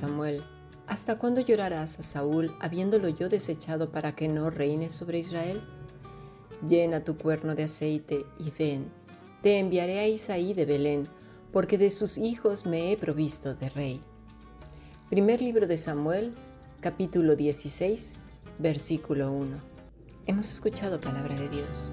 Samuel, ¿hasta cuándo llorarás a Saúl habiéndolo yo desechado para que no reine sobre Israel? Llena tu cuerno de aceite y ven, te enviaré a Isaí de Belén, porque de sus hijos me he provisto de rey. Primer libro de Samuel, capítulo 16, versículo 1. Hemos escuchado palabra de Dios.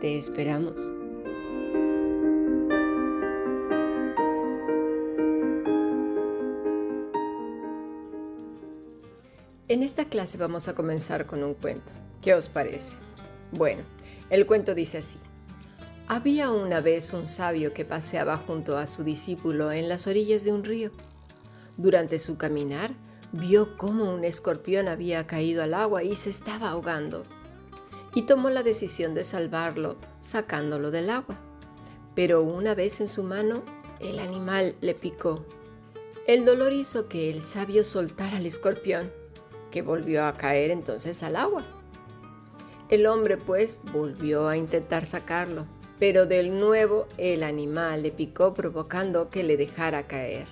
Te esperamos. En esta clase vamos a comenzar con un cuento. ¿Qué os parece? Bueno, el cuento dice así. Había una vez un sabio que paseaba junto a su discípulo en las orillas de un río. Durante su caminar, vio cómo un escorpión había caído al agua y se estaba ahogando. Y tomó la decisión de salvarlo, sacándolo del agua. Pero una vez en su mano, el animal le picó. El dolor hizo que el sabio soltara al escorpión que volvió a caer entonces al agua. El hombre pues volvió a intentar sacarlo, pero del nuevo el animal le picó provocando que le dejara caer.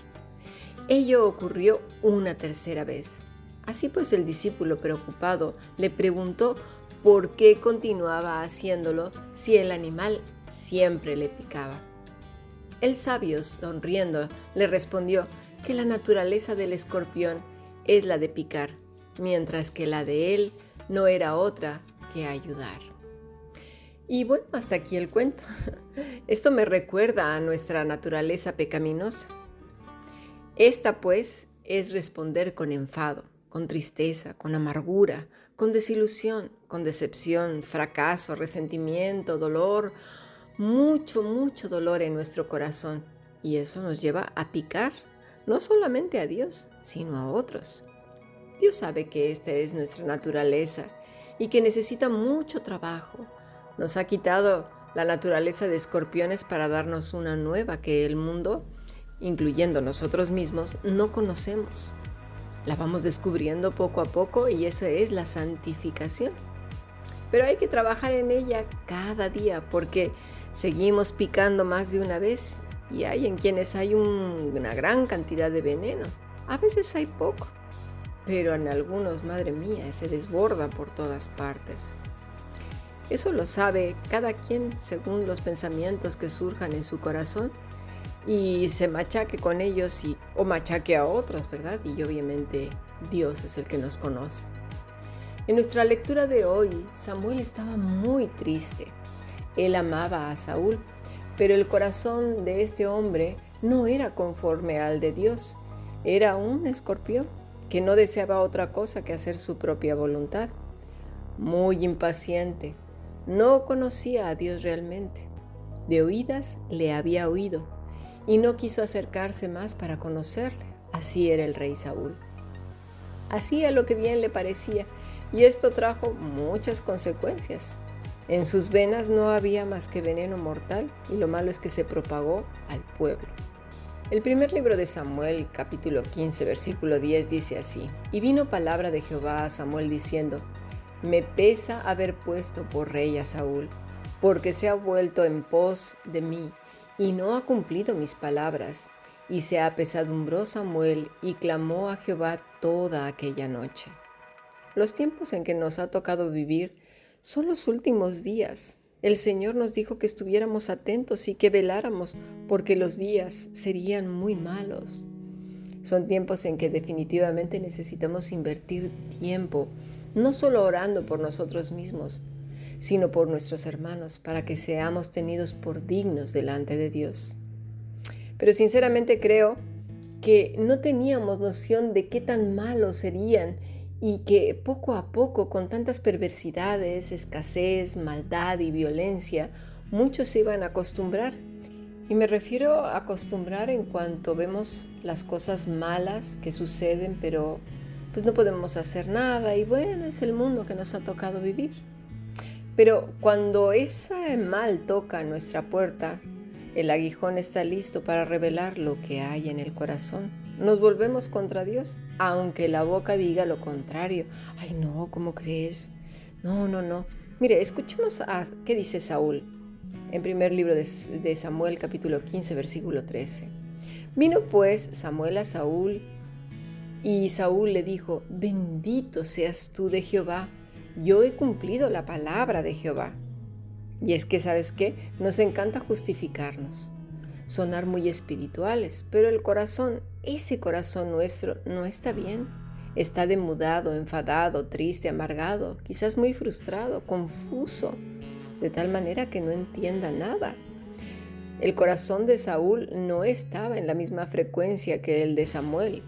Ello ocurrió una tercera vez. Así pues el discípulo preocupado le preguntó por qué continuaba haciéndolo si el animal siempre le picaba. El sabio, sonriendo, le respondió que la naturaleza del escorpión es la de picar mientras que la de él no era otra que ayudar. Y bueno, hasta aquí el cuento. Esto me recuerda a nuestra naturaleza pecaminosa. Esta pues es responder con enfado, con tristeza, con amargura, con desilusión, con decepción, fracaso, resentimiento, dolor, mucho, mucho dolor en nuestro corazón. Y eso nos lleva a picar, no solamente a Dios, sino a otros. Dios sabe que esta es nuestra naturaleza y que necesita mucho trabajo. Nos ha quitado la naturaleza de escorpiones para darnos una nueva que el mundo, incluyendo nosotros mismos, no conocemos. La vamos descubriendo poco a poco y eso es la santificación. Pero hay que trabajar en ella cada día porque seguimos picando más de una vez y hay en quienes hay una gran cantidad de veneno. A veces hay poco pero en algunos, madre mía, se desborda por todas partes. Eso lo sabe cada quien según los pensamientos que surjan en su corazón y se machaque con ellos o machaque a otros, ¿verdad? Y obviamente Dios es el que nos conoce. En nuestra lectura de hoy, Samuel estaba muy triste. Él amaba a Saúl, pero el corazón de este hombre no era conforme al de Dios, era un escorpión que no deseaba otra cosa que hacer su propia voluntad. Muy impaciente, no conocía a Dios realmente. De oídas le había oído y no quiso acercarse más para conocerle. Así era el rey Saúl. Hacía lo que bien le parecía y esto trajo muchas consecuencias. En sus venas no había más que veneno mortal y lo malo es que se propagó al pueblo. El primer libro de Samuel, capítulo 15, versículo 10, dice así, Y vino palabra de Jehová a Samuel diciendo, Me pesa haber puesto por rey a Saúl, porque se ha vuelto en pos de mí, y no ha cumplido mis palabras. Y se apesadumbró Samuel y clamó a Jehová toda aquella noche. Los tiempos en que nos ha tocado vivir son los últimos días. El Señor nos dijo que estuviéramos atentos y que veláramos porque los días serían muy malos. Son tiempos en que definitivamente necesitamos invertir tiempo, no solo orando por nosotros mismos, sino por nuestros hermanos, para que seamos tenidos por dignos delante de Dios. Pero sinceramente creo que no teníamos noción de qué tan malos serían y que poco a poco, con tantas perversidades, escasez, maldad y violencia, muchos se iban a acostumbrar. Y me refiero a acostumbrar en cuanto vemos las cosas malas que suceden, pero pues no podemos hacer nada y bueno, es el mundo que nos ha tocado vivir. Pero cuando ese mal toca nuestra puerta, el aguijón está listo para revelar lo que hay en el corazón. Nos volvemos contra Dios, aunque la boca diga lo contrario. Ay, no, ¿cómo crees? No, no, no. Mire, escuchemos a qué dice Saúl en primer libro de, Samuel capítulo 15 versículo 13. Vino pues Samuel a Saúl y Saúl le dijo, bendito seas tú de Jehová, yo he cumplido la palabra de Jehová. Y es que, ¿sabes qué? Nos encanta justificarnos, sonar muy espirituales, pero el corazón, ese corazón nuestro, no está bien. Está demudado, enfadado, triste, amargado, quizás muy frustrado, confuso, de tal manera que no entienda nada. El corazón de Saúl no estaba en la misma frecuencia que el de Samuel,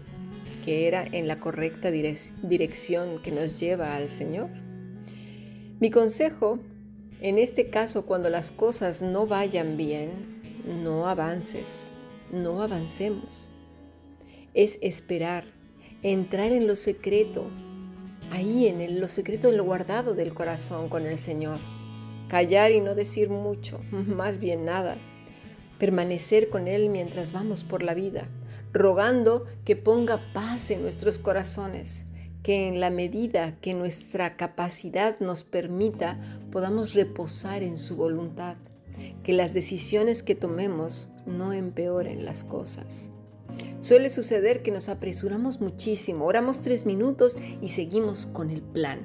que era en la correcta dirección que nos lleva al Señor. Mi consejo, en este caso cuando las cosas no vayan bien, no avances, no avancemos. Es esperar, entrar en lo secreto, ahí en lo secreto, en lo guardado del corazón con el Señor. Callar y no decir mucho, más bien nada, permanecer con Él mientras vamos por la vida, rogando que ponga paz en nuestros corazones, que en la medida que nuestra capacidad nos permita podamos reposar en su voluntad, que las decisiones que tomemos no empeoren las cosas. Suele suceder que nos apresuramos muchísimo, oramos tres minutos y seguimos con el plan.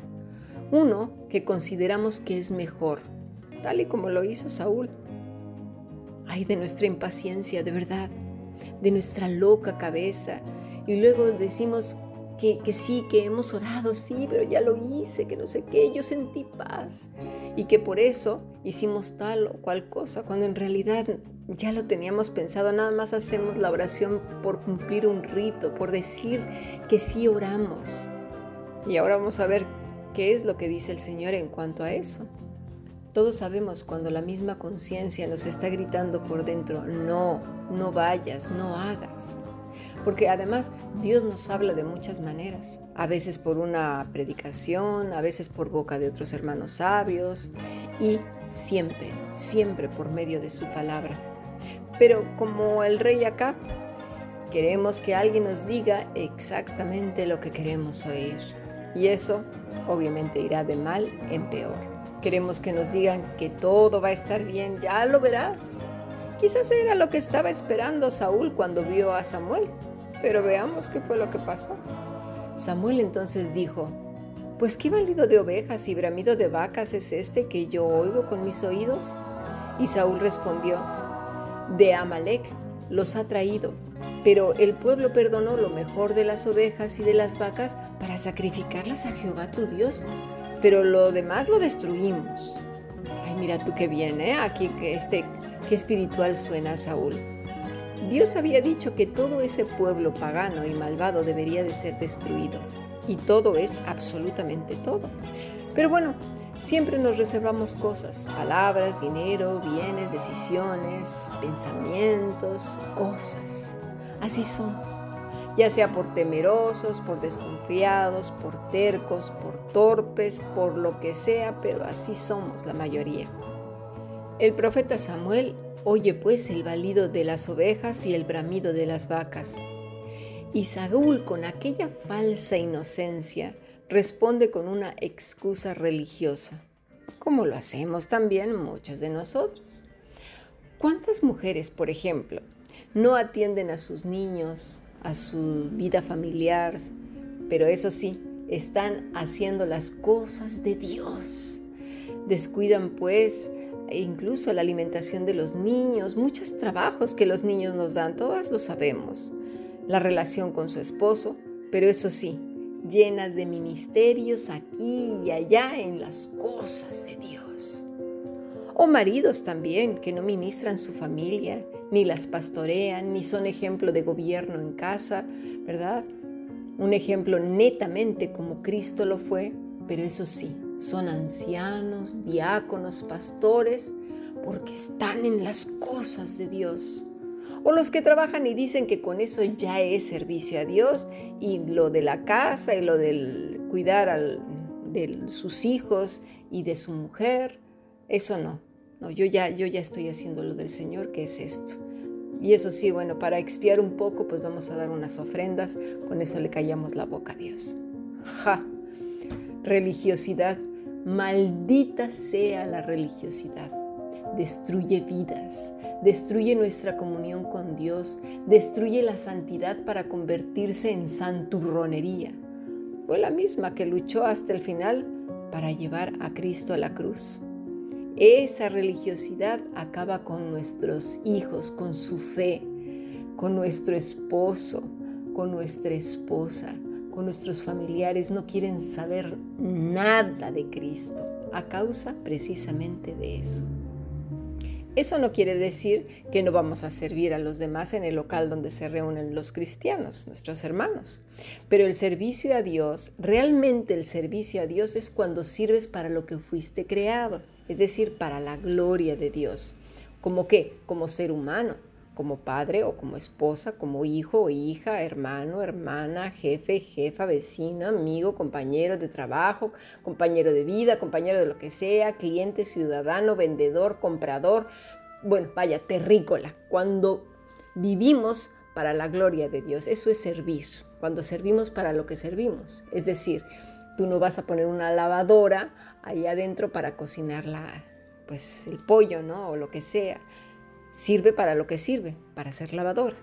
Uno que consideramos que es mejor, tal y como lo hizo Saúl. Ay, de nuestra impaciencia, de verdad, de nuestra loca cabeza. Y luego decimos que, sí, que hemos orado, sí, pero ya lo hice, que no sé qué, yo sentí paz. Y que por eso hicimos tal o cual cosa, cuando en realidad ya lo teníamos pensado, nada más hacemos la oración por cumplir un rito, por decir que sí oramos. Y ahora vamos a ver qué es lo que dice el Señor en cuanto a eso. Todos sabemos cuando la misma conciencia nos está gritando por dentro, no, no vayas, no hagas. Porque además Dios nos habla de muchas maneras, a veces por una predicación, a veces por boca de otros hermanos sabios y siempre, siempre por medio de su palabra. Pero como el rey acá, queremos que alguien nos diga exactamente lo que queremos oír. Y eso obviamente irá de mal en peor. Queremos que nos digan que todo va a estar bien, ya lo verás. Quizás era lo que estaba esperando Saúl cuando vio a Samuel, pero veamos qué fue lo que pasó. Samuel entonces dijo, pues qué valido de ovejas y bramido de vacas es este que yo oigo con mis oídos. Y Saúl respondió, de Amalek los ha traído, pero el pueblo perdonó lo mejor de las ovejas y de las vacas para sacrificarlas a Jehová tu Dios pero lo demás lo destruimos. Ay, mira tú qué bien, ¿eh? Aquí este, qué espiritual suena Saúl. Dios había dicho que todo ese pueblo pagano y malvado debería de ser destruido. Y todo es absolutamente todo. Pero bueno, siempre nos reservamos cosas, palabras, dinero, bienes, decisiones, pensamientos, cosas. Así somos ya sea por temerosos, por desconfiados, por tercos, por torpes, por lo que sea, pero así somos la mayoría. El profeta Samuel oye pues el balido de las ovejas y el bramido de las vacas. Y Saúl, con aquella falsa inocencia, responde con una excusa religiosa, como lo hacemos también muchos de nosotros. ¿Cuántas mujeres, por ejemplo, no atienden a sus niños, a su vida familiar, pero eso sí, están haciendo las cosas de Dios. Descuidan pues incluso la alimentación de los niños, muchos trabajos que los niños nos dan, todas lo sabemos. La relación con su esposo, pero eso sí, llenas de ministerios aquí y allá en las cosas de Dios. O maridos también que no ministran su familia, ni las pastorean, ni son ejemplo de gobierno en casa, ¿verdad? un ejemplo netamente como Cristo lo fue, pero eso sí, son ancianos, diáconos, pastores, porque están en las cosas de Dios. O los que trabajan y dicen que con eso ya es servicio a Dios y lo de la casa y lo del cuidar de sus hijos y de su mujer, eso no. No, yo ya, yo ya estoy haciendo lo del Señor, que es esto. Y eso sí, bueno, para expiar un poco, pues vamos a dar unas ofrendas, con eso le callamos la boca a Dios. Ja, religiosidad, maldita sea la religiosidad. Destruye vidas, destruye nuestra comunión con Dios, destruye la santidad para convertirse en santurronería. Fue la misma que luchó hasta el final para llevar a Cristo a la cruz. Esa religiosidad acaba con nuestros hijos, con su fe, con nuestro esposo, con nuestra esposa, con nuestros familiares. No quieren saber nada de Cristo a causa precisamente de eso. Eso no quiere decir que no vamos a servir a los demás en el local donde se reúnen los cristianos, nuestros hermanos. Pero el servicio a Dios, realmente el servicio a Dios es cuando sirves para lo que fuiste creado es decir, para la gloria de Dios. ¿Como qué? Como ser humano, como padre o como esposa, como hijo o hija, hermano, hermana, jefe, jefa, vecino, amigo, compañero de trabajo, compañero de vida, compañero de lo que sea, cliente, ciudadano, vendedor, comprador, bueno, vaya, terrícola. Cuando vivimos para la gloria de Dios, eso es servir, cuando servimos para lo que servimos. Es decir, Tú no vas a poner una lavadora ahí adentro para cocinar pues, el pollo, ¿no? O lo que sea. Sirve para lo que sirve, para hacer lavadora.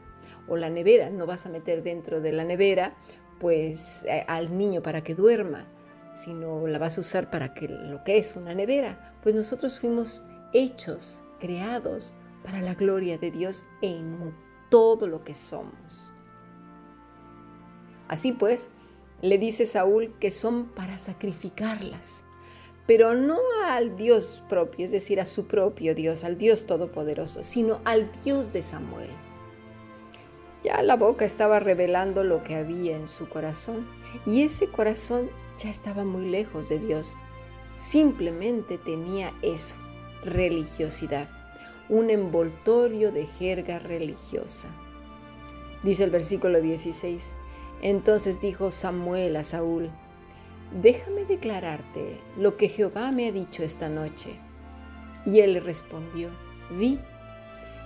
O la nevera, no vas a meter dentro de la nevera pues eh, al niño para que duerma, sino la vas a usar para que lo que es una nevera. Pues nosotros fuimos hechos, creados para la gloria de Dios en todo lo que somos. Así pues, le dice Saúl que son para sacrificarlas, pero no al Dios propio, es decir, a su propio Dios, al Dios todopoderoso, sino al Dios de Samuel. Ya la boca estaba revelando lo que había en su corazón y ese corazón ya estaba muy lejos de Dios. Simplemente tenía eso, religiosidad, un envoltorio de jerga religiosa. Dice el versículo 16, entonces dijo Samuel a Saúl, déjame declararte lo que Jehová me ha dicho esta noche. Y él le respondió, di.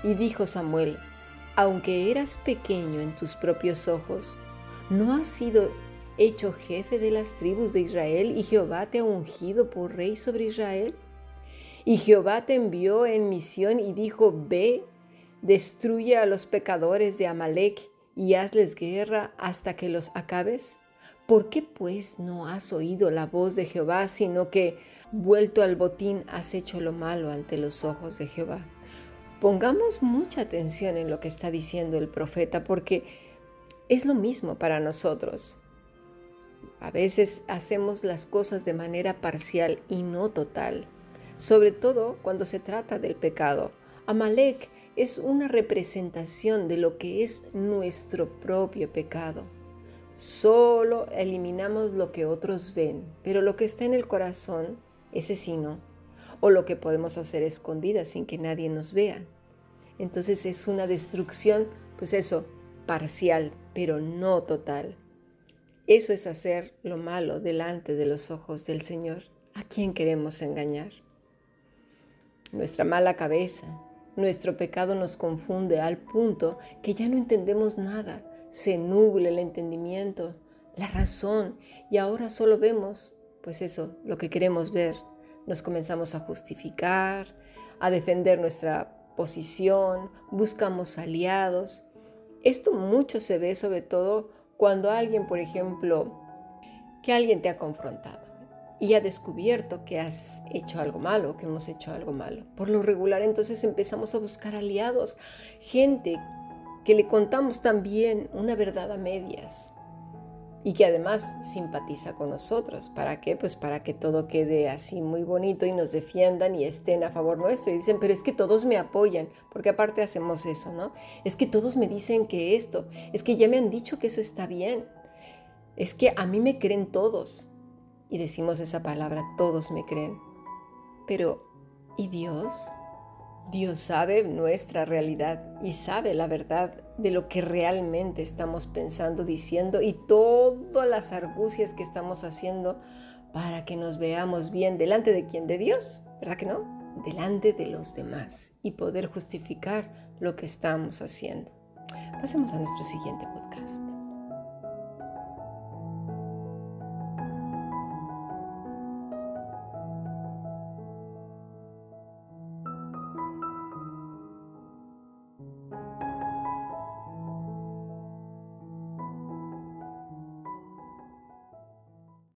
Y dijo Samuel, aunque eras pequeño en tus propios ojos, ¿no has sido hecho jefe de las tribus de Israel y Jehová te ha ungido por rey sobre Israel? Y Jehová te envió en misión y dijo, ve, destruye a los pecadores de Amalek y hazles guerra hasta que los acabes? ¿Por qué pues no has oído la voz de Jehová, sino que, vuelto al botín, has hecho lo malo ante los ojos de Jehová? Pongamos mucha atención en lo que está diciendo el profeta, porque es lo mismo para nosotros. A veces hacemos las cosas de manera parcial y no total, sobre todo cuando se trata del pecado. Amalek es una representación de lo que es nuestro propio pecado. Solo eliminamos lo que otros ven, pero lo que está en el corazón, ese sí no. O lo que podemos hacer escondida sin que nadie nos vea. Entonces es una destrucción, pues eso, parcial, pero no total. Eso es hacer lo malo delante de los ojos del Señor. ¿A quién queremos engañar? Nuestra mala cabeza, nuestro pecado nos confunde al punto que ya no entendemos nada. Se nuble el entendimiento, la razón y ahora solo vemos, pues eso, lo que queremos ver. Nos comenzamos a justificar, a defender nuestra posición, buscamos aliados. Esto mucho se ve sobre todo cuando alguien, por ejemplo, que alguien te ha confrontado y ha descubierto que has hecho algo malo, que hemos hecho algo malo. Por lo regular entonces empezamos a buscar aliados, gente que le contamos también una verdad a medias y que además simpatiza con nosotros. ¿Para qué? Pues para que todo quede así muy bonito y nos defiendan y estén a favor nuestro. Y dicen, pero es que todos me apoyan, porque aparte hacemos eso, ¿no? Es que todos me dicen que esto, es que ya me han dicho que eso está bien. es que a mí me creen todos. Y decimos esa palabra, todos me creen. Pero, ¿y Dios? Dios sabe nuestra realidad y sabe la verdad de lo que realmente estamos pensando, diciendo y todas las argucias que estamos haciendo para que nos veamos bien delante de quién, de Dios, ¿verdad que no? Delante de los demás y poder justificar lo que estamos haciendo. Pasemos a nuestro siguiente podcast.